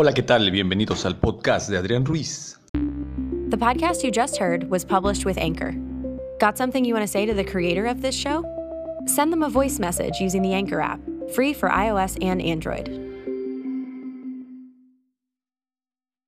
Hola, ¿qué tal? Bienvenidos al podcast de Adrián Ruiz. The podcast you just heard was published with Anchor. Got something you want to say to the creator of this show? Send them a voice message using the Anchor app, free for iOS and Android.